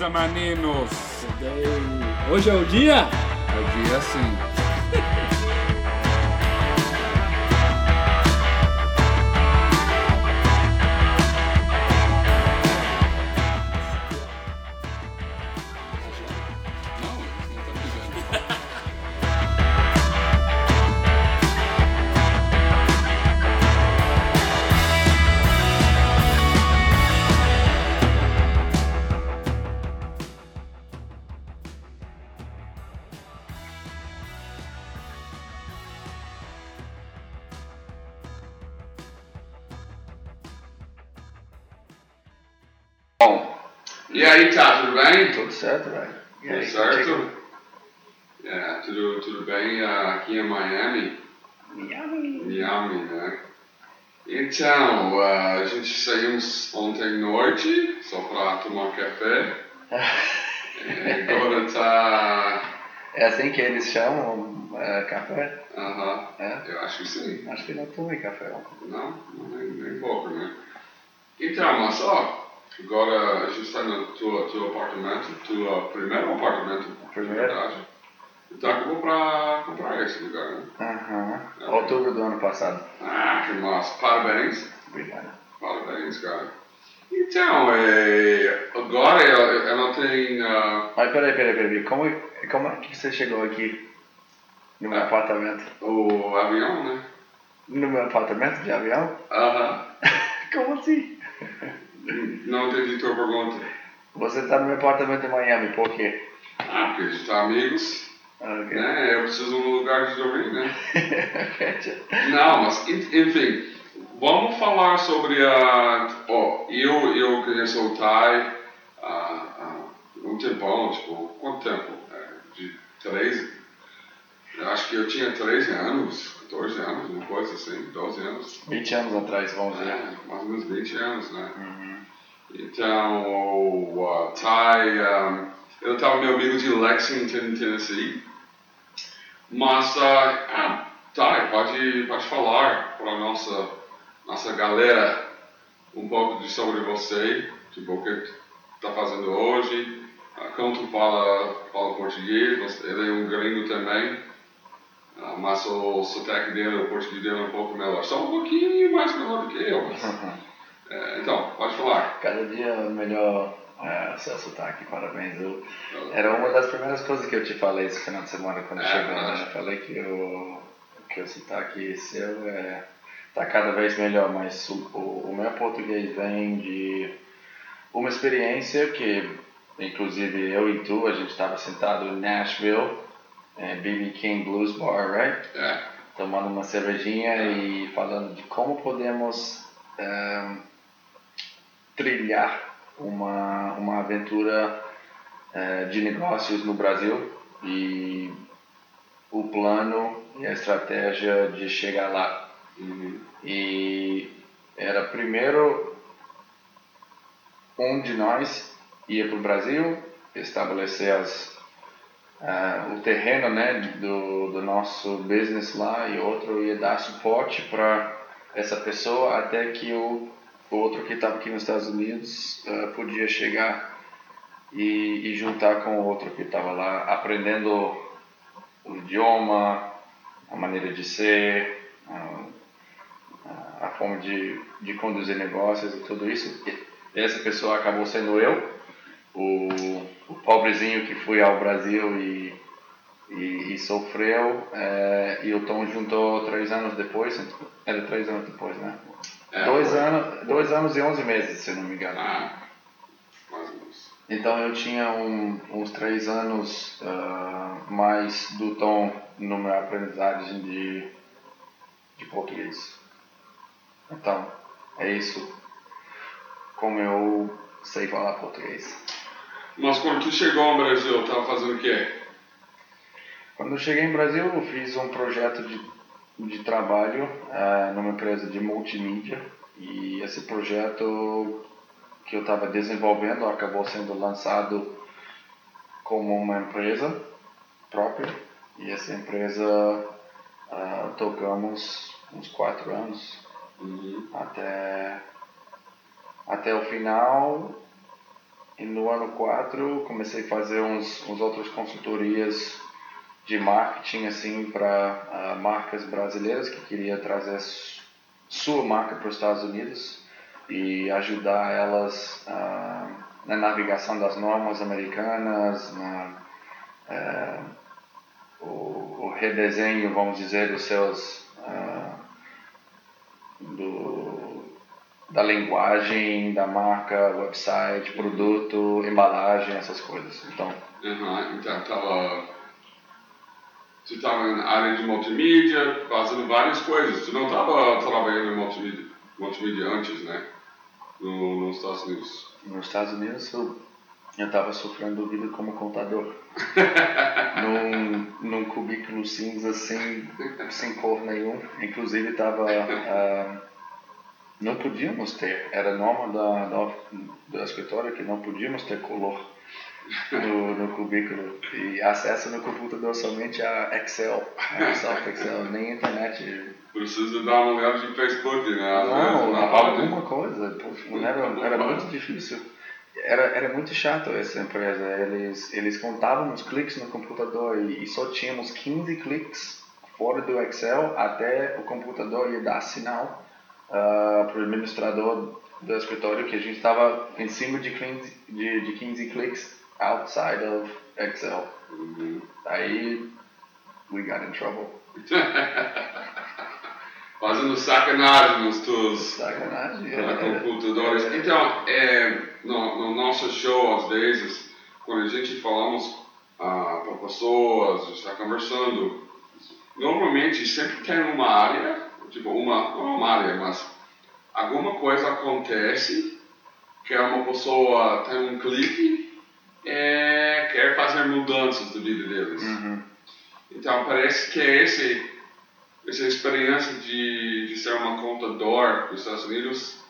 e meninos. Hoje é o dia? É o dia sim. E aí, tá, tudo bem? Tudo certo, velho. Tudo certo? É, tudo, tudo bem ah, aqui em Miami? Miami. Miami, né? Então, ah, a gente saímos ontem à noite, só para tomar café. É, agora tá... É assim que eles chamam é, café? Aham, É? eu acho que sim. Acho que não tomei café ontem. Não, não nem, nem pouco, né? Então, mas ó, agora a gente está no teu, teu apartamento, teu primeiro apartamento, Primeiro? verdade. Então, acabou para comprar esse lugar, né? Aham. Outubro do ano passado. Ah, que massa. Parabéns. Obrigado. Parabéns, cara. Então, é, agora eu não tenho... ah, Mas peraí, peraí, peraí. Como, como é que você chegou aqui? No meu Ah. apartamento? o avião, né? No meu apartamento de avião? Aham. Como assim? Não entendi tua pergunta. Você tá no meu apartamento em Miami, por quê? Ah, porque a gente tá amigos, Ah, ok. né? Eu preciso de um lugar de dormir, né? Não, mas en- enfim, vamos falar sobre a. Ó, eu, eu conheço o Thai há há um tempão, tipo, quanto tempo? É, de 13? Eu acho que eu tinha 13 anos, 14 anos, uma coisa assim, 12 anos. 20 anos atrás, vamos dizer. É, mais ou menos 20 anos, né? Uhum. Então, o uh, Ty, um, estava meu amigo de Lexington, Tennessee. Mas, uh, ah, Ty, pode, pode falar para a nossa, nossa galera um pouco de sobre você, tipo, o que está fazendo hoje. Uh, como tu fala, fala português, ele é um gringo também. Uh, mas o sotaque dele, o português dele é um pouco melhor. Só um pouquinho mais melhor do que eu. mas, é, então, pode falar. Cada dia melhor é, seu sotaque, parabéns. Eu, era uma das primeiras coisas que eu te falei esse final de semana quando É, chegou, né? Eu falei que o, que o sotaque seu é, tá cada vez melhor, mas o, o, o meu português vem de uma experiência que, inclusive, eu e tu, a gente estava sentado em Nashville, é, BB King Blues Bar, right? É, tomando uma cervejinha e falando de como podemos eh, trilhar uma, uma aventura eh, de negócios no Brasil e o plano e a estratégia de chegar lá. uhum, E era primeiro um de nós ia para o Brasil estabelecer as, ah, o terreno né, do, do nosso business lá e outro ia dar suporte para essa pessoa até que o outro que estava aqui nos Estados Unidos ah, podia chegar e, e juntar com o outro que estava lá aprendendo o idioma, a maneira de ser, ah, a forma de, de conduzir negócios e tudo isso. E Essa pessoa acabou sendo eu, o, o pobrezinho que fui ao Brasil e, e, e sofreu, é, e o Tom juntou três anos depois, era três anos depois, né? É, dois, anos, dois anos e onze meses, se eu não me engano. Ah, mais ou menos. Então eu tinha um, uns três anos ah, mais do Tom no meu aprendizagem de, de português. Então, é isso. Como eu sei falar português. Mas quando tu chegou ao Brasil, tava fazendo o quê? Quando eu cheguei em Brasil, eu fiz um projeto de, de trabalho ah, numa empresa de multimídia. E esse projeto que eu estava desenvolvendo acabou sendo lançado como uma empresa própria. E essa empresa ah, tocamos uns quatro anos Uhum. até, até o final e no ano 4 comecei a fazer uns, uns outras consultorias de marketing assim para uh, marcas brasileiras que queria trazer sua marca para os Estados Unidos e ajudar elas uh, na navegação das normas americanas, na, uh, o, o, redesenho, vamos dizer, dos seus do, da linguagem da marca, website, produto, embalagem, essas coisas. Então, uhum, então tava você estava na área de multimídia, fazendo várias coisas. Você não estava trabalhando em multimídia, multimídia antes, né? No, nos Estados Unidos. Nos Estados Unidos eu estava sofrendo vida como contador. num, num cubículo cinza sem, sem cor nenhum. Inclusive estava... Uh, ah, não podíamos ter, era norma da, da, da escritório que não podíamos ter color no, no cubículo e acesso no computador somente a Excel, Microsoft Excel, nem internet. Precisa dar uma olhada de Facebook, né? Não, não alguma coisa. Era, era muito difícil. Era, era muito chato essa empresa. Eles, eles contavam os cliques no computador e, e só tínhamos 15 cliques fora do Excel até o computador ia dar sinal uh, para o administrador do escritório que a gente estava em cima de 15, de, de 15 cliques outside of Excel. Uhum. Aí, we got in trouble. Fazendo sacanagem nos teus sacanagem, é, computadores. É, então, é, no, no, nosso show, às vezes, quando a gente falamos ah, para pessoas, está conversando, normalmente sempre tem uma área, tipo, uma, não uma área, mas alguma coisa acontece que uma pessoa tem um clique é, quer fazer mudanças na vida deles. Uhum. Então parece que é esse, essa experiência de, de ser uma contador dos Estados Unidos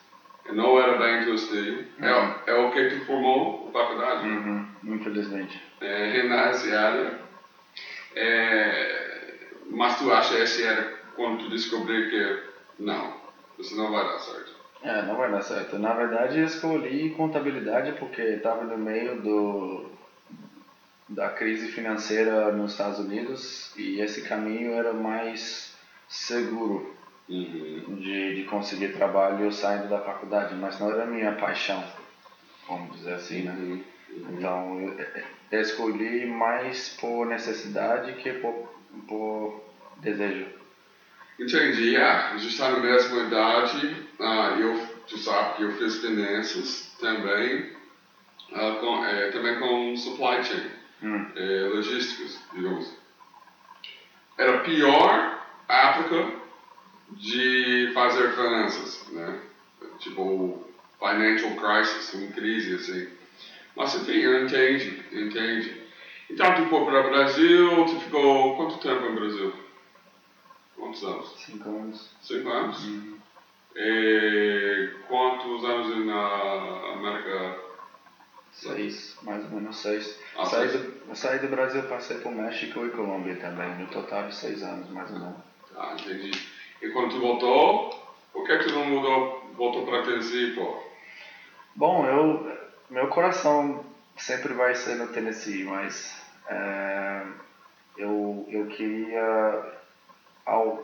não era eu estudei. É uhum. É, é o que tu formou na faculdade. Uhum. Infelizmente. É, área. É, mas tu acha essa era quando tu descobriu que não, isso não vai dar certo? É, não vai dar certo. Na verdade, eu escolhi contabilidade porque estava no meio do, da crise financeira nos Estados Unidos e esse caminho era mais seguro uhum. de, de conseguir trabalho saindo da faculdade, mas não era a minha paixão, vamos dizer assim, né? Uhum. Então, eu, eu escolhi mais por necessidade que por, por desejo. Entendi, ah, a gente está na mesma idade, ah, eu, tu sabe que eu fiz finanças também, ah, com, é, também com supply chain, hum. é, logísticas, digamos. Era a pior época de fazer finanças, né? Tipo, financial crisis, uma crise assim. Mas enfim, eu entendo, entende. Então tu foi para o Brasil, tu ficou quanto tempo no Brasil? Quantos anos? Cinco anos. Cinco anos? Uhum. E quantos anos na América? Seis, mais ou menos seis. Ah, saí, do, saí do Brasil, passei por México e Colômbia também, no total de seis anos, mais ou menos. Ah, entendi. E quando tu voltou, por que tu não mudou, voltou para Tennessee, pô? Bom, eu, meu coração sempre vai ser no Tennessee, mas é, eu, eu queria ao,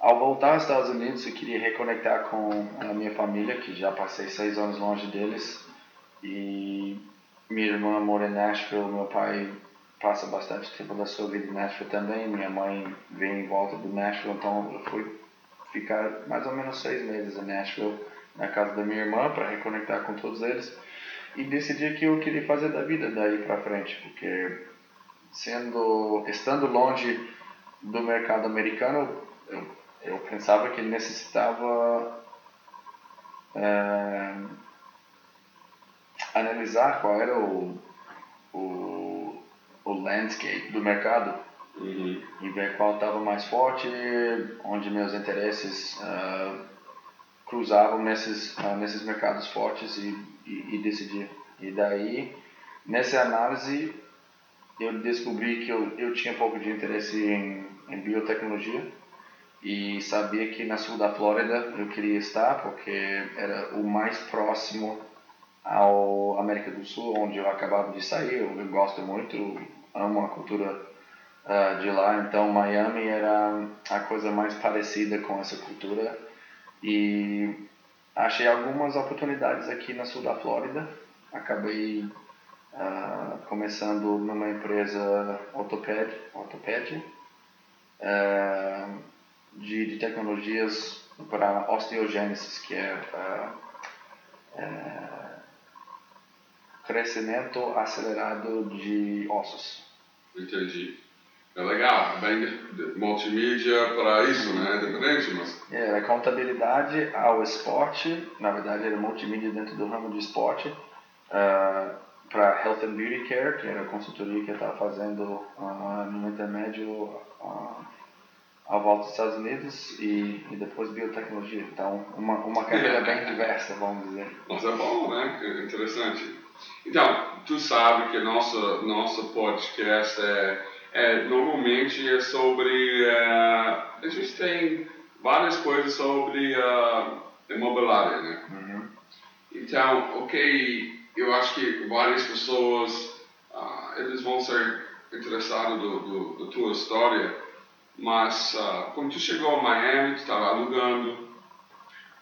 ao voltar aos Estados Unidos, eu queria reconectar com a minha família, que já passei seis anos longe deles. E minha irmã mora em Nashville, meu pai passa bastante tempo da sua vida em Nashville também. Minha mãe vem em volta do Nashville, então eu fui ficar mais ou menos seis meses em Nashville, na casa da minha irmã, para reconectar com todos eles. E decidi que eu queria fazer da vida daí para frente, porque sendo estando longe do mercado americano, eu, eu pensava que ele necessitava é, analisar qual era o, o, o landscape do mercado uhum. e ver qual estava mais forte, onde meus interesses uh, cruzavam nesses, uh, nesses mercados fortes e, e, e decidir. E daí, nessa análise, eu descobri que eu, eu tinha pouco de interesse em, em biotecnologia e sabia que na sul da Flórida eu queria estar porque era o mais próximo ao, América do Sul, onde eu acabava de sair. Eu, gosto muito, amo a cultura uh, de lá. Então, Miami era a coisa mais parecida com essa cultura. E achei algumas oportunidades aqui na sul da Flórida. Acabei uh, começando numa empresa ortoped uh, de, de tecnologias para osteogênese, que é, é crescimento acelerado de ossos. Entendi. É legal, bem multimídia para isso, né? Dependente, mas. É, era contabilidade ao esporte, na verdade era multimídia dentro do ramo de esporte, uh, para Health and Beauty Care, que era a consultoria que eu estava fazendo uh, no intermédio uh, à volta dos Estados Unidos e, e depois biotecnologia. Então, uma, uma carreira bem diversa, vamos dizer. Mas é bom, né? Interessante. Então, tu sabe que nosso nosso podcast é, é normalmente é sobre uh, a gente tem várias coisas sobre uh, imobiliária, né? Uhum. Então, ok, eu acho que várias pessoas uh, eles vão ser interessados do, do, da tua história, mas uh, quando tu chegou a Miami, tu estava alugando,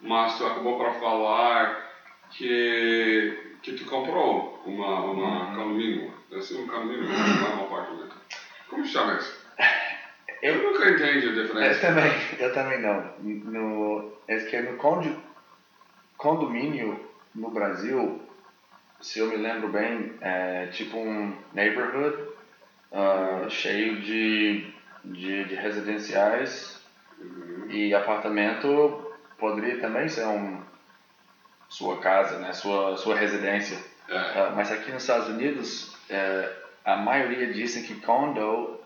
mas tu acabou para falar que que tu comprou uma, uma uhum. condomínio, deve ser um condomínio, não é um apartamento. Como chama isso? Eu, eu nunca entendi a diferença. Eu também, eu também não. No, é que no condomínio no Brasil, se eu me lembro bem, é tipo um neighborhood uh, cheio de, de, de residenciais uhum. e apartamento poderia também ser um sua casa, né, sua, sua residência. É. Uh, mas aqui nos Estados Unidos, uh, a maioria dizem que condo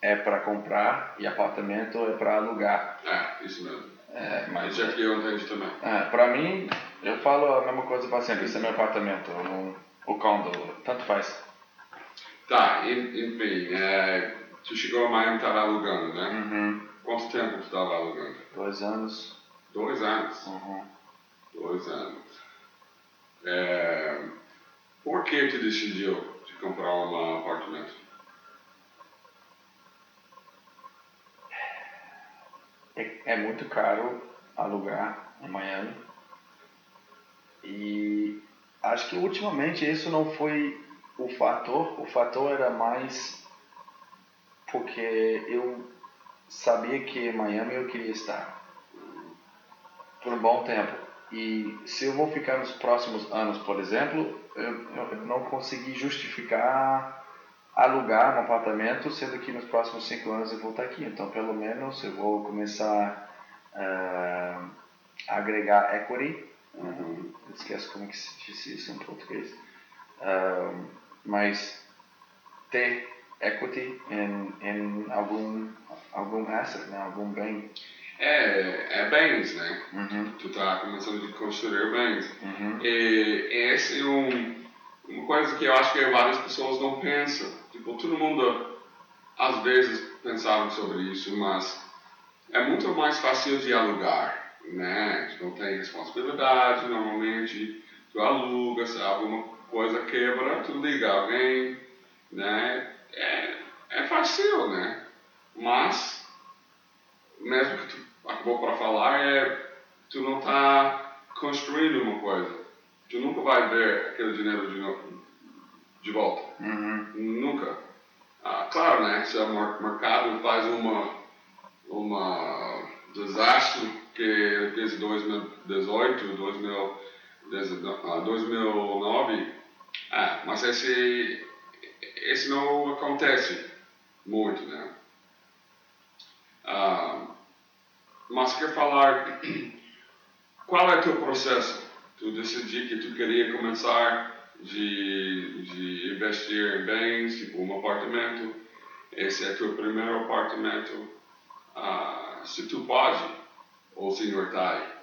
é para comprar e apartamento é para alugar. É, isso mesmo. É, mas isso aqui eu entendi também. É, para mim, eu falo a mesma coisa para sempre. Isso é meu apartamento, um, o condo, tanto faz. Tá, enfim, é, tu chegou a Miami e estava alugando, né? Uhum. Quanto tempo tu estava alugando? Dois anos. Dois anos? Uhum. Dois anos. É, por que tu decidiu de comprar um apartamento? É, é muito caro alugar em Miami. E acho que ultimamente isso não foi o fator. O fator era mais porque eu sabia que em Miami eu queria estar por um bom tempo. E se eu vou ficar nos próximos anos, por exemplo, eu, eu não consegui justificar alugar um apartamento, sendo que nos próximos cinco anos eu vou estar aqui. Então, pelo menos, eu vou começar uh, a agregar equity. Uhum. Esqueço como que se diz isso em português. Uh, mas ter equity em, em algum, algum asset, né? algum bem. É, é bens, né? Uhum. Tu tá começando a construir bens. Uhum. E esse é um, uma coisa que eu acho que várias pessoas não pensam. Tipo, todo mundo às vezes pensavam sobre isso, mas é muito mais fácil de alugar, né? Tu não tem responsabilidade, normalmente tu aluga, se alguma coisa quebra, tu liga alguém, né? É, é fácil, né? Mas, mesmo que tu acabou para falar é tu não está construindo uma coisa. Tu nunca vai ver aquele dinheiro de, novo, de volta. Uhum. Nunca. Ah, claro, né? Se o mercado faz uma, uma desastre que desde 2018, 2009, ah, mas esse, esse não acontece muito, né? Ah, mas quer falar qual é o teu processo? Tu decidir que tu queria começar de, de investir em bens, tipo um apartamento, esse é teu primeiro apartamento, ah, se tu pode, ou senhor Tai,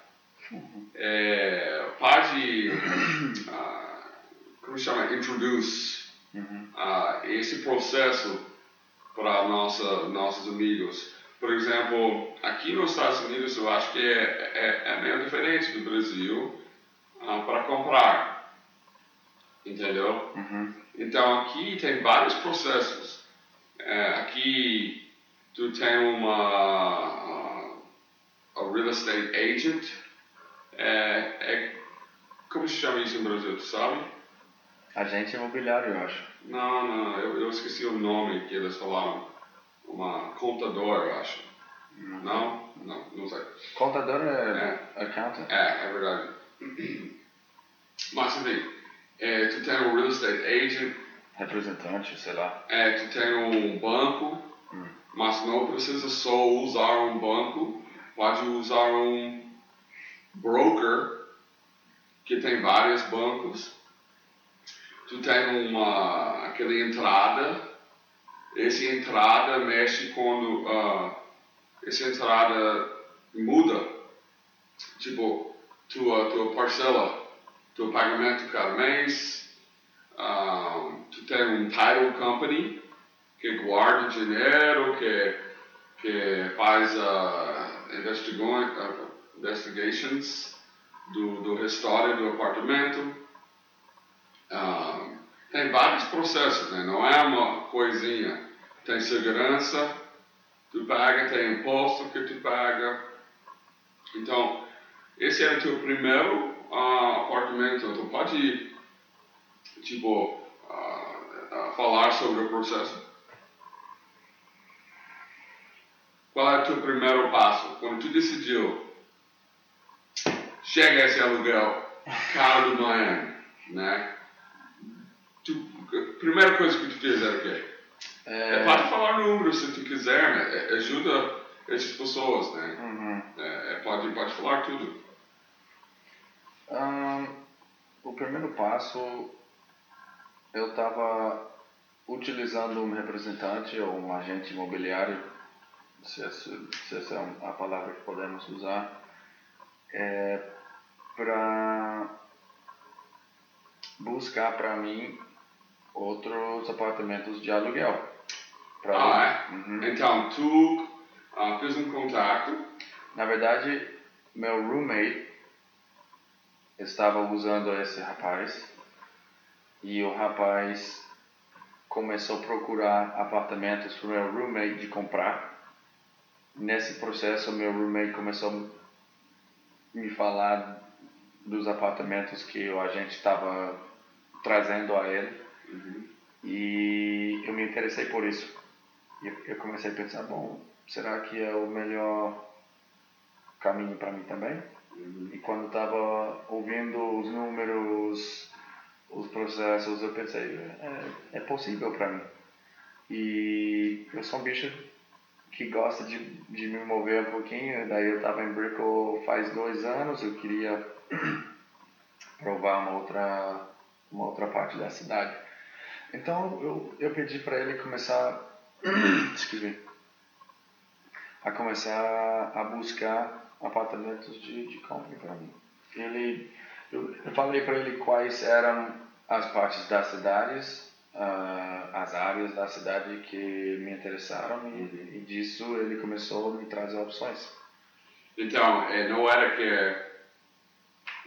é, pode, ah, como chama, introduce uhum. ah, esse processo para nossa, nossos amigos por exemplo, aqui nos Estados Unidos eu acho que é, é, é meio diferente do Brasil ah, para comprar. Entendeu? Uhum. Então aqui tem vários processos. É, aqui tu tem uma uh, a real estate agent. É, é, como se chama isso em Brasil, tu sabe? Agente imobiliário, eu acho. Não, não, eu, eu esqueci o nome que eles falaram. Uma contador, eu acho. Não? Não, não sei. Contador é, accountant? É, é verdade. Mas enfim, é, tu tem um real estate agent, Representante, sei lá. é, tu tem um banco, Hum. mas não precisa só usar um banco, pode usar um broker que tem vários bancos. Tu tem uma aquela entrada, essa entrada mexe quando ah, essa entrada muda, tipo tua tua parcela, teu pagamento cada mês. ah, tu tem um title company que guarda dinheiro, que, que faz uh, investigam- uh, investigations do, do restaurante do apartamento. Ah, tem vários processos, né? não é uma coisinha. Tem segurança, tu paga, tem imposto que tu paga. Então, esse é o teu primeiro ah, apartamento. Tu pode, tipo, ah, ah, falar sobre o processo. Qual é o teu primeiro passo? Quando tu decidiu, chega esse aluguel caro do Miami, né? Primeira coisa que era o quê? É, É, pode falar número se tu quiser, né? É, ajuda essas pessoas, né? uhum. É, é, pode, pode falar tudo. Ahn, o primeiro passo, eu estava utilizando um representante ou um agente imobiliário, se essa, é um- a palavra que podemos usar, é, para buscar para mim outros apartamentos de aluguel. Ah, é? Uhum. Então, tu ah, fez um contato. Na verdade, meu roommate estava usando esse rapaz e o rapaz começou a procurar apartamentos para o meu roommate de comprar. Nesse processo, meu roommate começou a me falar dos apartamentos que o agente estava trazendo a ele e eu me interessei por isso. E eu- comecei a pensar, bom, será que é o melhor caminho para mim também? E quando estava ouvindo os números, os processos, eu pensei, é, é possível para mim. E eu sou um bicho que gosta de, de me mover um pouquinho, daí eu estava em Brickell faz dois anos, eu queria provar uma outra, uma outra parte da cidade. Então eu, eu pedi para ele começar, me, a começar a buscar apartamentos de, de compra para mim. Ele, eu, eu falei para ele quais eram as partes das cidades, ah, as áreas da cidade que me interessaram e, e disso ele começou a me trazer opções. Então, é, não era que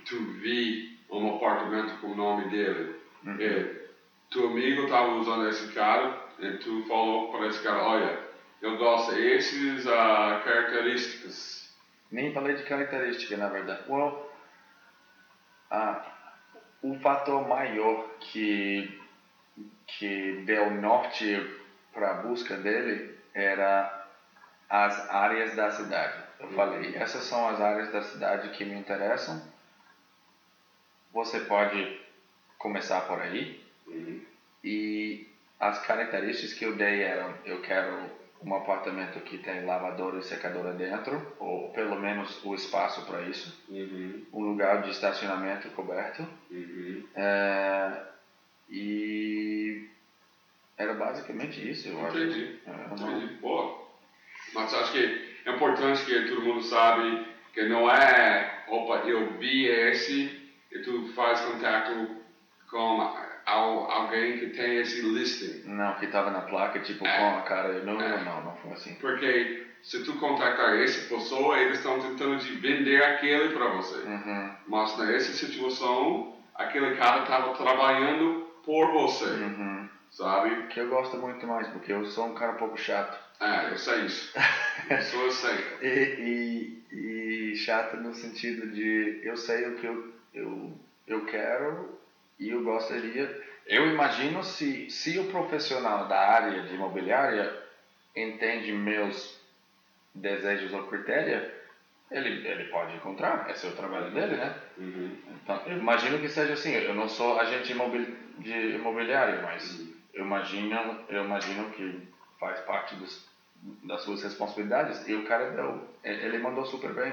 tu vi um apartamento com o nome dele. É, teu amigo estava usando esse cara e tu falou para esse cara, olha, eu gosto desses ah, características. Nem falei de característica, na verdade. Well, ah, o fator maior que, que deu norte para a busca dele era as áreas da cidade. Eu falei, essas são as áreas da cidade que me interessam. Você pode começar por aí. E as características que eu dei eram, eu quero um apartamento que tem lavadora e secadora dentro, ou pelo menos o espaço para isso, Uhum, um lugar de estacionamento coberto, uhum. é, e era basicamente isso, eu acho. Entendi. É, Entendi. Boa. Mas acho que é importante que todo mundo sabe que não é, opa, eu vi esse e tu faz contato com al- alguém que tem esse listing. Não, que tava na placa, tipo, É. com a cara. Não, É. não, não, não foi assim. Porque se tu contactar essa pessoa, eles estão tentando de vender aquele para você. Uhum. Mas nessa situação, aquele cara estava trabalhando por você, Uhum. sabe? Que eu gosto muito mais, porque eu sou um cara um pouco chato. É, eu sei isso. Isso eu sei. E, e, e chato no sentido de eu sei o que eu, eu, eu quero e eu gostaria. Eu imagino se, se o profissional da área de imobiliária entende meus desejos ou critérios, ele, ele pode encontrar, esse é o trabalho dele, né? Uhum. Então, eu imagino que seja assim. Eu não sou agente imobili de imobiliário, mas eu imagino, eu imagino que faz parte dos, das suas responsabilidades. E o cara deu, ele mandou super bem.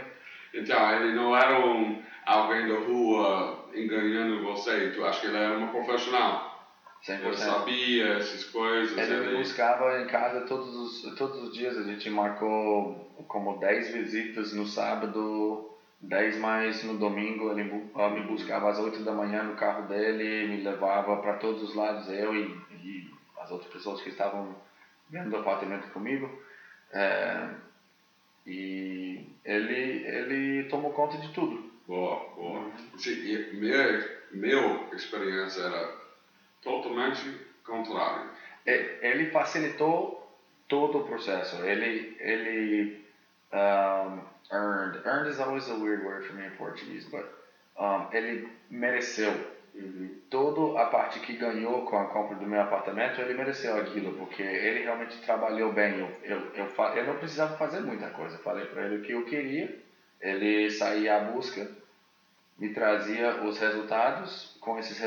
Então, ele não era um, alguém da rua enganando você, tu acha que ele era um profissional. Ele 100%. sabia essas coisas. Ele me Ele, buscava em casa todos os, todos os dias. A gente marcou como 10 visitas no sábado, 10 mais no domingo. Ele me buscava às 8 da manhã no carro dele, me levava para todos os lados, eu e, e as outras pessoas que estavam vendo o apartamento comigo. É, e ele, ele tomou conta de tudo. Boa, boa. Sim, e minha, meu experiência era totalmente contrário. E- Ele facilitou todo o processo. Ele, ele um, earned. Earned is always a weird word for me in Portuguese, but um, ele mereceu. Toda a parte que ganhou com a compra do meu apartamento, ele mereceu aquilo, porque ele realmente trabalhou bem. Eu, eu, eu, eu não precisava fazer muita coisa. Falei para ele o que eu queria, ele saía à busca, me trazia os resultados. Com esses,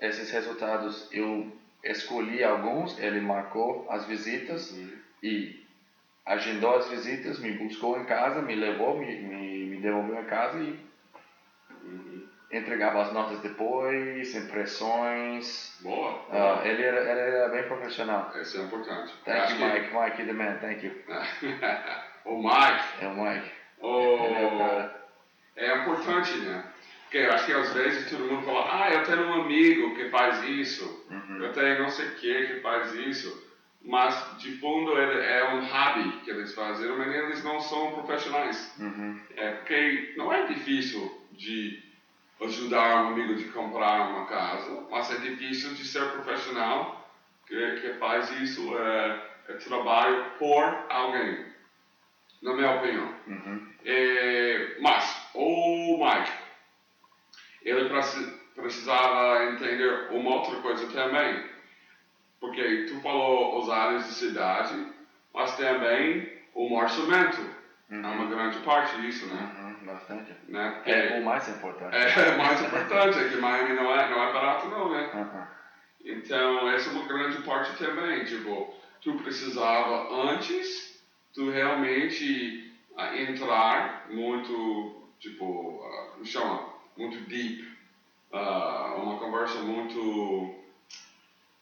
esses resultados, eu escolhi alguns, ele marcou as visitas Uhum. e agendou as visitas, me buscou em casa, me levou, me, me, me devolveu em casa e. entregava as notas depois, impressões. Boa. Ah, ele, era, ele era bem profissional. Isso é importante. Thank you, que- Mike. Mike, the man. Thank you. o Mike, É o Mike. o- Ele é é importante, né? Porque eu acho que às vezes todo mundo fala, ah, eu tenho um amigo que faz isso, Uhum. eu tenho não sei o que que faz isso, mas de fundo ele é um hobby que eles fazem, mas eles não são profissionais. Uhum. É porque não é difícil de ajudar um amigo de comprar uma casa, mas é difícil de ser profissional que, que faz isso, é, é trabalho por alguém, na minha opinião. Uhum. É, mas o Mike, ele preci- precisava entender uma outra coisa também, porque tu falou as áreas de cidade, mas também o orçamento é uma grande parte disso, né? Uhum. Bastante. né? Porque É o mais importante. é mais importante, é que Miami não é, não é barato não, né? Uhum. Então, essa é uma grande parte também. Tipo, tu precisava antes, tu realmente ah, entrar muito, tipo, ah, como chama? Muito deep. Ah, uma conversa muito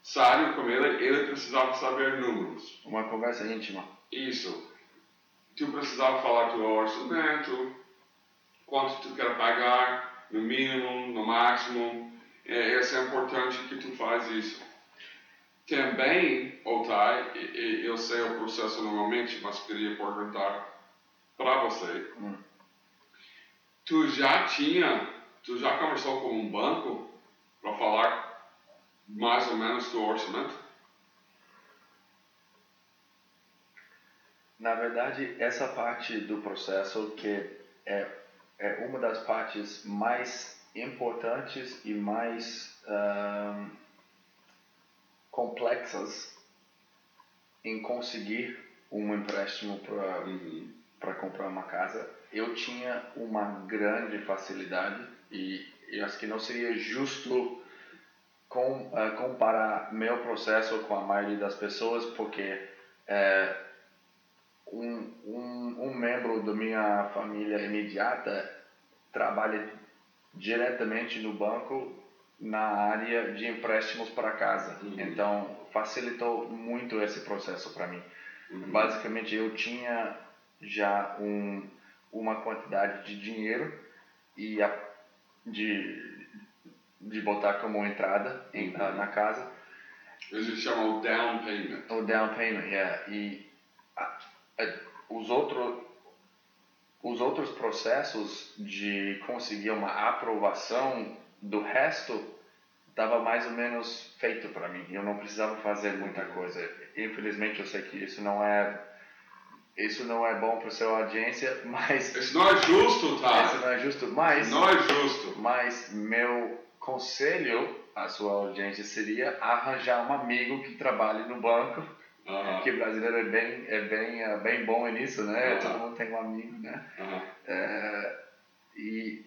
séria com ele. Ele precisava saber números. Uma conversa íntima. Isso. Tu precisava falar teu orçamento, quanto tu quer pagar, no mínimo, no máximo. É, é importante que tu faz isso. Também, Otai, eu sei o processo normalmente, mas queria perguntar para você. Hum. Tu já tinha, tu já conversou com um banco para falar mais ou menos do orçamento? Na verdade, essa parte do processo que é, é uma das partes mais importantes e mais complexas em conseguir um empréstimo para Uhum. para comprar uma casa, eu tinha uma grande facilidade e eu acho que não seria justo com, eh, comparar meu processo com a maioria das pessoas, porque eh, um, um, um membro da minha família imediata trabalha diretamente no banco na área de empréstimos para casa. Uhum. Então, facilitou muito esse processo para mim. Uhum. Basicamente, eu tinha já um, uma quantidade de dinheiro e a, de, de botar como entrada em, na, na casa. Eles chamam o down payment. O down payment, yeah. E a, os, outro, os outros processos de conseguir uma aprovação do resto estava mais ou menos feito para mim. Eu não precisava fazer muita coisa. Infelizmente eu sei que isso não é isso não é bom para sua audiência, mas isso não é justo, tá? Isso não é justo, mas não é justo. Mas meu conselho à sua audiência seria arranjar um amigo que trabalhe no banco. Uhum. Que brasileiro é bem é bem é bem bom nisso, né? Uhum. Todo mundo tem um amigo, né? Uhum. É, e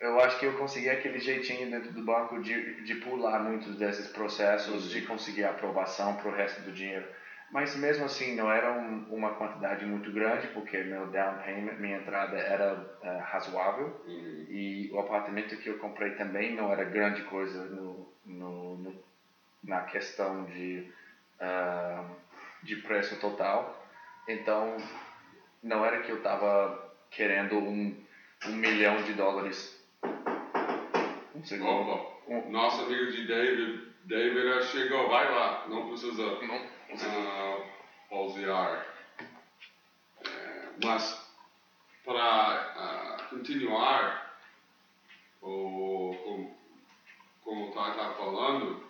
eu acho que eu consegui aquele jeitinho dentro do banco de, de pular muitos desses processos, de conseguir aprovação para o resto do dinheiro. Mas mesmo assim não era um, uma quantidade muito grande, porque meu down payment, minha entrada era uh, razoável Uhum. e o apartamento que eu comprei também não era grande coisa no, no, no na questão de, uh, de preço total. Então não era que eu estava querendo um, um milhão de dólares. Um segundo. Um, nosso amigo de David, David já chegou, vai lá, não precisa não, uh, pausear. É, mas, para continuar, o, como, como o Thay está falando,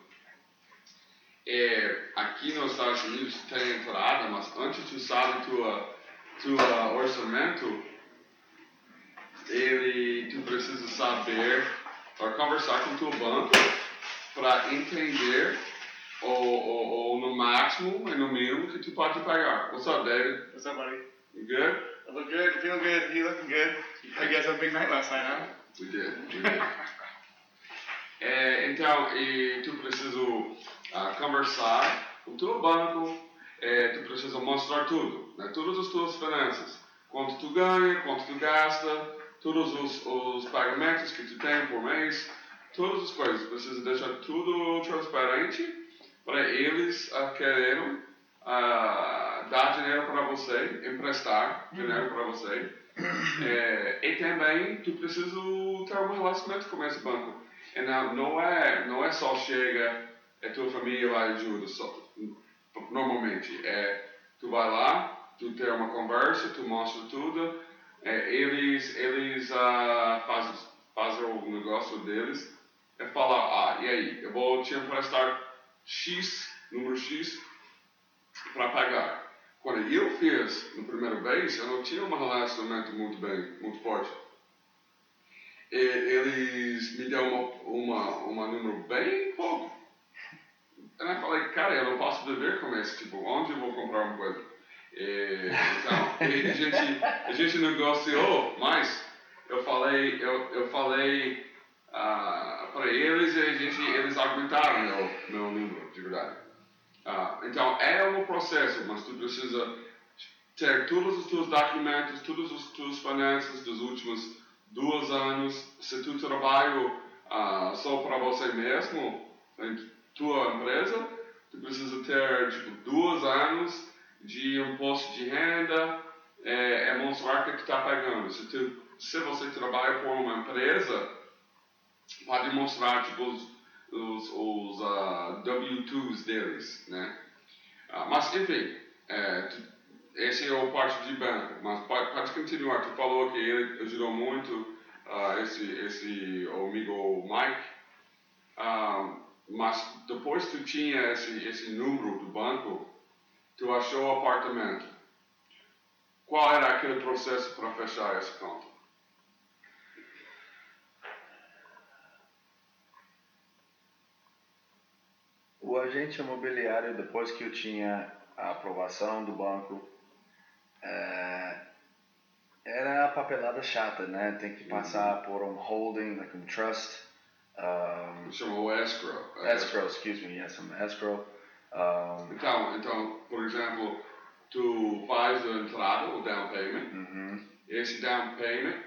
é, aqui nos Estados Unidos tem entrada, mas antes tu sabe tua, tua orçamento, ele, tu precisa saber, para conversar com o teu banco, para entender ou, ou, ou no máximo e no mínimo que tu pode pagar. What's up, David? What's up, buddy? You good? I look good, feel good, you looking good. I guess had a big night last night, huh? We did. We did. É, então, e tu precisa ah, conversar com o teu banco, é, tu precisa mostrar tudo, né? todas as tuas finanças, quanto tu ganha, quanto tu gasta, todos os, os pagamentos que tu tem por mês, todas as coisas, precisa deixar tudo transparente para eles ah, quererem ah, dar dinheiro para você, emprestar dinheiro para você. É, e também tu precisa ter um relacionamento com esse banco. E não, não, é, não é só chega, é tua família vai ajuda. Só, normalmente, é, tu vai lá, tu tem uma conversa, tu mostra tudo, é, eles, eles ah, fazem, fazem o negócio deles, é falar, ah, e aí, eu vou te emprestar X, número X, para pagar. Quando eu fiz no primeiro vez, eu não tinha um relacionamento muito bem, muito forte. E eles me deram uma, uma, uma número bem pouco. Eu falei, cara, eu não posso viver com isso. Tipo, onde eu vou comprar uma coisa? E, então, e a, gente, a gente negociou, mas eu falei, eu, eu falei ah, para eles e a gente, eles aumentaram meu, meu número, de verdade. Ah, então, é um processo, mas tu precisa ter todos os teus documentos, todas as tuas finanças dos últimos dois anos. Se tu trabalha ah, só para você mesmo, tua empresa, tu precisa ter tipo, dois anos de imposto de renda, é, é mostrar que tu está pagando. Se, tu, se você trabalha por uma empresa, pode mostrar tipo, os, os, os uh, W2s deles, né? Uh, mas, enfim, é, tu, esse é o parte de banco, mas pode, pode continuar. Tu falou que ele ajudou muito uh, esse, esse amigo Mike, mas depois tu tinha esse, esse número do banco, tu achou o apartamento. Qual era aquele processo para fechar essa conta? O agente imobiliário, depois que eu tinha a aprovação do banco, é, era a papelada chata, né? Tem que passar por um holding, like um trust. Um, Chamou escrow. escrow, excuse me, yes, um escrow. Um, Então, então, por exemplo, tu faz a entrada, o down payment. uhum. Esse down payment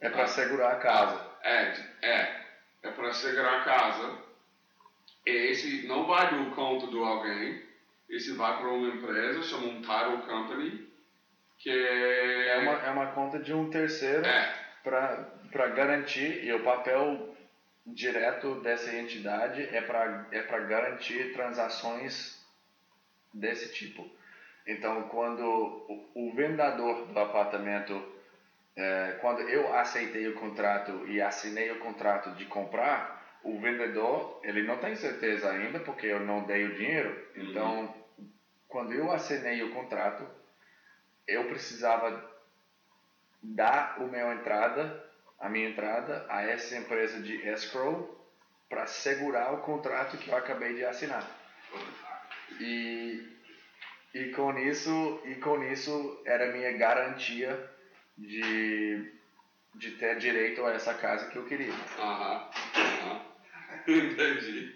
É para segurar a casa. é, é, é para segurar a casa. Esse não vai do conta de alguém, esse vai para uma empresa, chama um title company, que é, É uma, é uma conta de um terceiro é, para garantir, e o papel direto dessa entidade é para é pra garantir transações desse tipo. Então, quando o, o vendedor do apartamento é, quando eu aceitei o contrato e assinei o contrato de comprar, o vendedor ele não tem certeza ainda porque eu não dei o dinheiro. Uhum. Então, quando eu assinei o contrato, eu precisava dar o meu entrada, a minha entrada a essa empresa de escrow para segurar o contrato que eu acabei de assinar. E e com isso e com isso era minha garantia de de ter direito a essa casa que eu queria. Aham, aham. Entendi.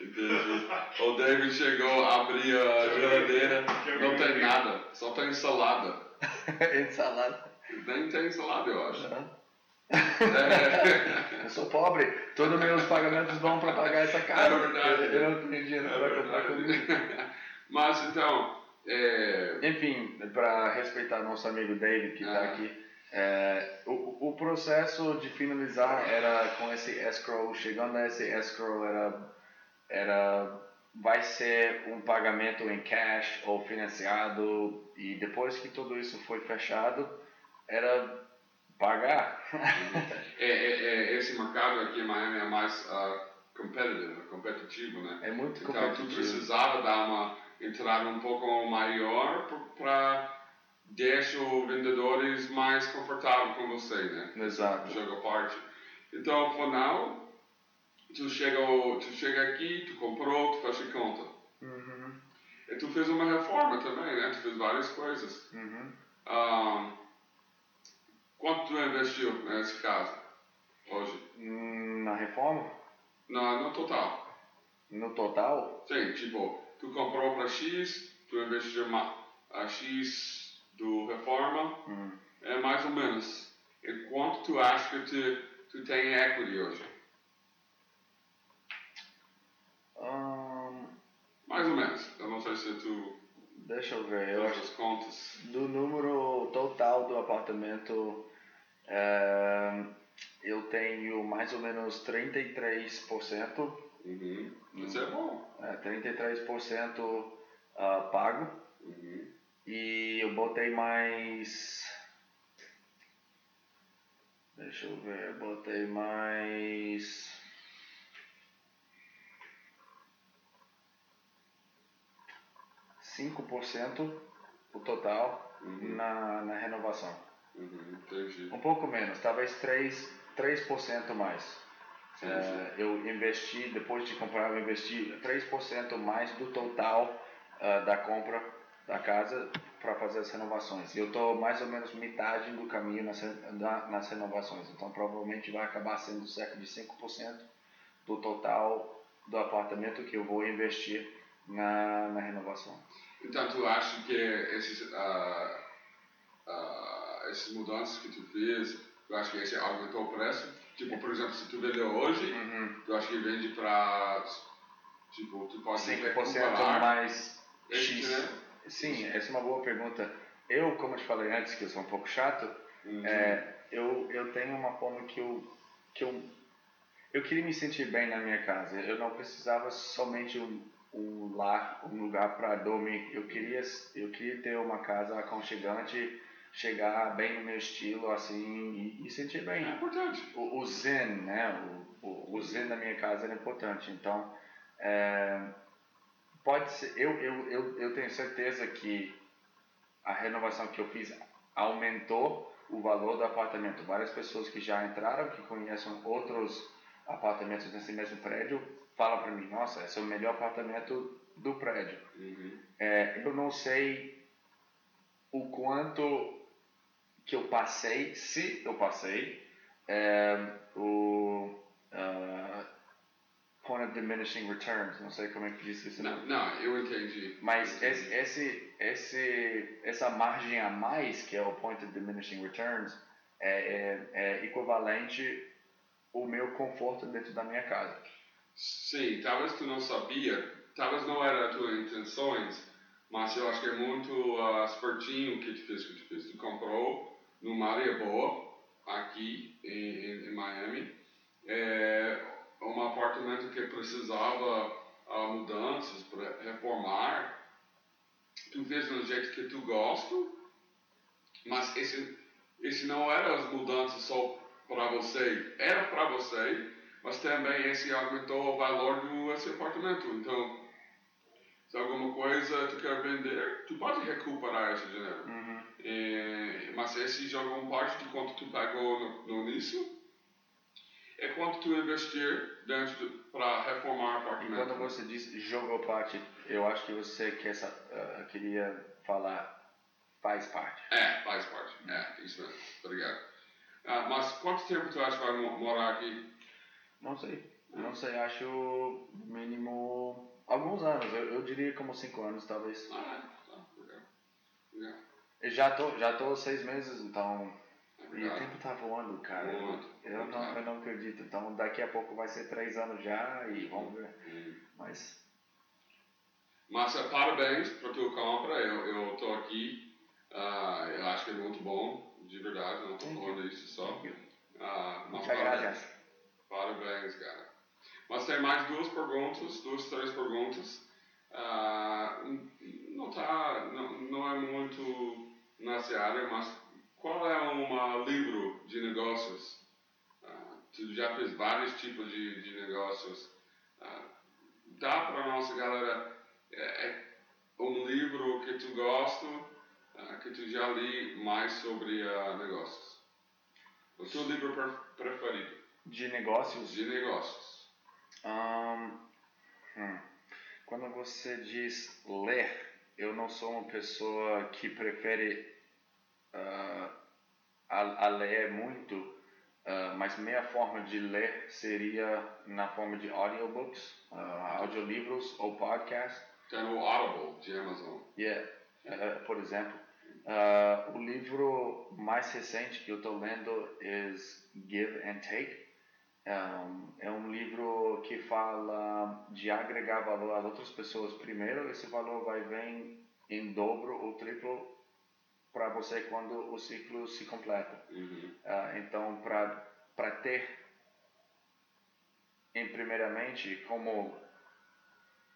Entendi. O David chegou, abriu a geladeira, não tem nada, só tem salada. Ensalada. Nem tem salada, eu acho. Hã? É, Eu sou pobre, todos os meus pagamentos vão para pagar essa casa. É verdade. Eu não tenho dinheiro é para comprar comida. Mas então, é, Enfim, para respeitar nosso amigo David que está Ah. aqui, é, o, o processo de finalizar era com esse escrow, chegando a esse escrow era, era vai ser um pagamento em cash ou financiado e depois que tudo isso foi fechado era pagar. é, é, é, esse mercado aqui em Miami é mais ah, competitive, competitivo, né? É muito Então tu competitivo. precisava dar uma entrada um pouco maior para deixar os vendedores mais confortáveis com você, né? Exato. Joga parte. Então, afinal, tu chega, tu chega aqui, tu comprou, tu fecha conta. Uhum, E tu fez uma reforma também, né? Tu fez várias coisas. uhum. Ah, quanto tu investiu nesse caso, hoje? Hum, Na reforma, No, no total. no total, Sim, tipo, tu comprou para X, tu investiu a X do reforma, hum, é mais ou menos. E quanto tu acha que tu, tu tem equity hoje? hum, Mais ou menos. Eu não sei se tu deixa eu ver, eu acho as contas. do número total do apartamento, eu tenho mais ou menos 33%, Uhum. Isso é bom. é, 33% ah, pago Uhum. e eu botei mais. Deixa eu ver, eu botei mais. cinco por cento o total Uhum. na, na renovação. Uhum. Entendi. Um pouco menos, talvez 3%, 3% mais. Sim, É, eu investi, depois de comprar, eu investi 3% mais do total ah, da compra da casa para fazer as renovações. E eu estou mais ou menos metade do caminho nas, nas renovações. Então, provavelmente vai acabar sendo cerca de 5% do total do apartamento que eu vou investir na, na renovação. Então tu acha que esses, ah, essas mudanças que tu fez, tu acha que esse aumentou o preço? Tipo, por exemplo, se tu vendeu hoje, Uhum. tu acha que vende para, tipo, tu pode 5% recuperar mais esse, X. né? Sim, essa é uma boa pergunta. Eu, como eu te falei antes, que eu sou um pouco chato, Uhum. é, eu, eu tenho uma forma que eu, que eu, eu queria me sentir bem na minha casa. Eu não precisava somente um, um lar, um lugar para dormir. Eu queria, eu queria ter uma casa aconchegante, chegar bem no meu estilo, assim, e, e sentir É bem. importante. O, o zen, né? O, o, o zen da minha casa era importante. Então, é, pode ser. Eu, eu, eu, eu tenho certeza que a renovação que eu fiz aumentou o valor do apartamento. Várias pessoas que já entraram, que conhecem outros apartamentos nesse mesmo prédio, falam para mim: Nossa, esse é o melhor apartamento do prédio. Uhum. É, eu não sei o quanto que eu passei, se eu passei, é, o uh, point of diminishing returns, não sei como é que diz isso. Não, não, eu entendi. Mas Eu esse, esse, esse, essa margem a mais, que é o point of diminishing returns, é, é, é equivalente ao meu conforto dentro da minha casa. Sim, talvez tu não sabia, talvez não era as tuas intenções, mas eu acho que é muito ah, espertinho o que tu fez, que tu fez. Tu comprou área boa, aqui em, em, Miami, é, um apartamento que precisava ah, mudanças para reformar. Tu fez do jeito que tu gosta, mas esse, esse não era as mudanças só para você, era para você, mas também esse aumentou o valor do esse apartamento. Então, se alguma coisa tu quer vender, tu pode recuperar esse dinheiro. Uhum. É, mas esse joga uma parte de quanto tu pagou no, no início é quanto tu investir para reformar o apartamento. quando você diz jogou parte, eu acho que você quer, ah, queria falar faz parte. É, faz parte. É, isso mesmo. Obrigado. Ah, mas quanto tempo tu acha que vai mo- morar aqui? Não sei. Não sei, acho mínimo alguns anos. Eu, eu diria como cinco anos, talvez. Ah, tá. Legal. Legal. Eu já tô, já tô seis meses, então. E o Obrigado. tempo tá voando, cara. Voando. Eu não, eu não acredito. Então daqui a pouco vai ser três anos já e vamos ver. Hum. Mas Mas parabéns para tua compra. Eu eu tô aqui. ah, eu acho que é muito bom, de verdade. Não estou Thank falando isso só. You. Ah, muchas parabéns. Parabéns, cara. Mas tem mais duas perguntas, duas, três perguntas. Ah, não, tá, não, não é muito nessa área, mas qual é um livro de negócios? Ah, tu já fez vários tipos de, de negócios. Ah, dá para nossa galera é, é um livro que tu gosta, ah, que tu já li mais sobre negócios. O teu livro pre- preferido? De negócios, De negócios. Ahn, hum. Quando você diz ler, eu não sou uma pessoa que prefere ah, a, a ler muito, ah, mas minha forma de ler seria na forma de audiobooks, ah, audiolivros ou podcast. Tem o Audible de Amazon. Yeah. eh, por exemplo, o livro mais recente que eu estou lendo é Give and Take. Um, é um livro que fala de agregar valor às outras pessoas primeiro. Esse valor vai vir em dobro ou triplo para você quando o ciclo se completa. Uhum. Ah, então, para ter, em primeiramente, como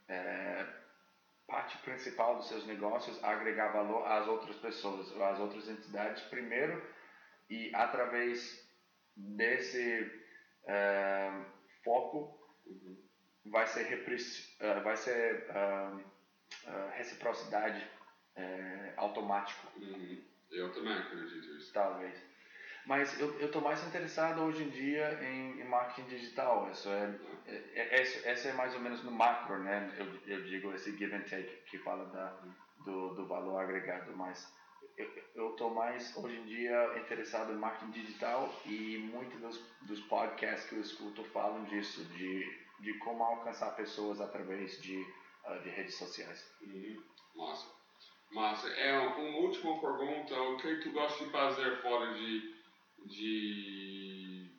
é, parte principal dos seus negócios, agregar valor às outras pessoas, às outras entidades primeiro, e através desse é, foco Uhum. vai ser, repri- eh, vai ser ah, ah, reciprocidade eh, automático Uhum. Eu também acredito nisso. talvez. Mas eu eu estou mais interessado hoje em dia em, em marketing digital. Isso é, é, é, esse é mais ou menos no macro, né? Eu, eu digo esse give and take que fala da, do, do valor agregado. Mas eu estou mais hoje em dia interessado em marketing digital e muitos dos, dos podcasts que eu escuto falam disso, de, de como alcançar pessoas através de, ah, de redes sociais. Uhum. Massa. Massa. É uma última pergunta. O que tu gosta de fazer fora de, de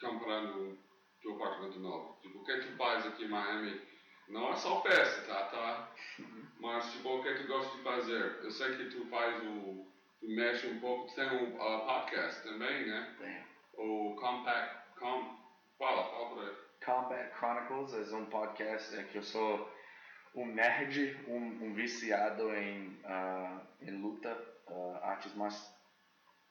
comprar no teu apartamento novo? Tipo, o que tu faz aqui em Miami? Não é só festa, tá? tá? Mas, tipo, o que tu gosta de fazer? Eu sei que tu faz o... Tu mexe um pouco. Tu tem um ah, podcast também, né? Tem. O Compact... Com, fala, fala pra ele. Combat Chronicles é um podcast em que eu sou um nerd, um, um viciado em, ah, em luta, ah, artes, mar-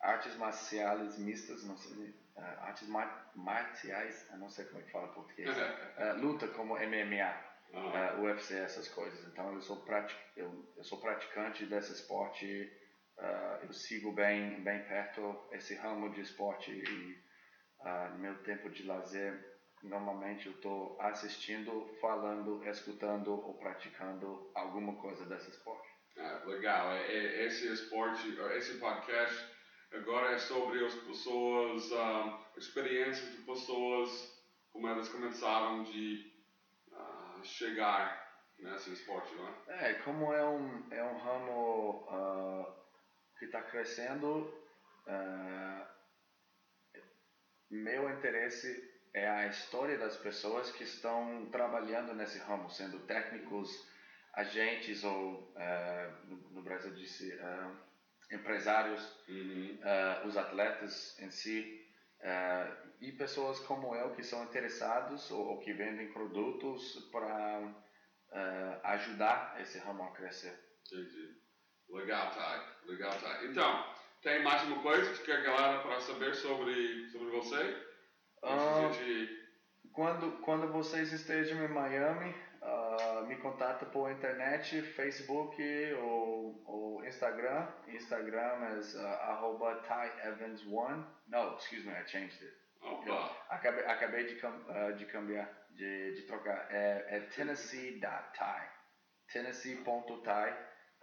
artes marciais mistas, não sei, ah, artes mar- marciais, não sei como é que fala em português, luta como MMA, Ah. ah, UFC, essas coisas. Então eu sou, prati eu, eu sou praticante desse esporte, ah, eu sigo bem, bem perto esse ramo de esporte e no meu tempo de lazer, normalmente eu estou assistindo, falando, escutando ou praticando alguma coisa desse esporte. Ah, legal. É, é- esse esporte, esse podcast agora é sobre as pessoas, ah, experiências de pessoas, como elas começaram de chegar nesse esporte, não é? É, como é um, é um ramo ah, que está crescendo, ah, meu interesse é a história das pessoas que estão trabalhando nesse ramo, sendo técnicos, agentes ou, ah, no, no Brasil disse, empresários, Uhum. os atletas em si ah, e pessoas como eu que são interessados ou, ou que vendem produtos para ah, ajudar esse ramo a crescer. Entendi. Legal, Thay. Legal, Thay. Então, tem mais uma coisa que a galera para saber sobre, sobre você? Antes de Quando, quando vocês estejam em Miami, ah, me contata por internet, Facebook ou, ou Instagram. Instagram is uh, arroba tyevans1. No, excuse me, I changed it. Opa! Acabei, acabei de, ah, de cambiar, de, de trocar. É, é tennessee.ty. Tennessee.ty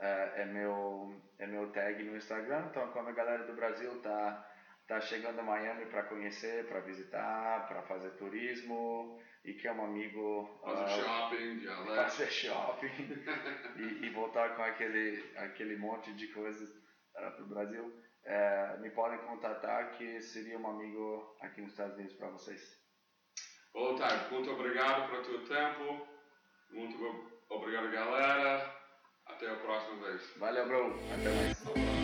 ah, é, meu, é meu tag no Instagram. Então, quando a galera do Brasil tá, tá chegando a Miami para conhecer, para visitar, para fazer turismo e quer um amigo Fazer ah, shopping, dialeto. fazer shopping e, e voltar com aquele, aquele monte de coisas para o Brasil, é, me podem contatar que seria um amigo aqui nos Estados Unidos para vocês. Ô, muito obrigado pelo teu tempo. Muito obrigado, galera. Até a próxima vez. Valeu, bro. Até mais.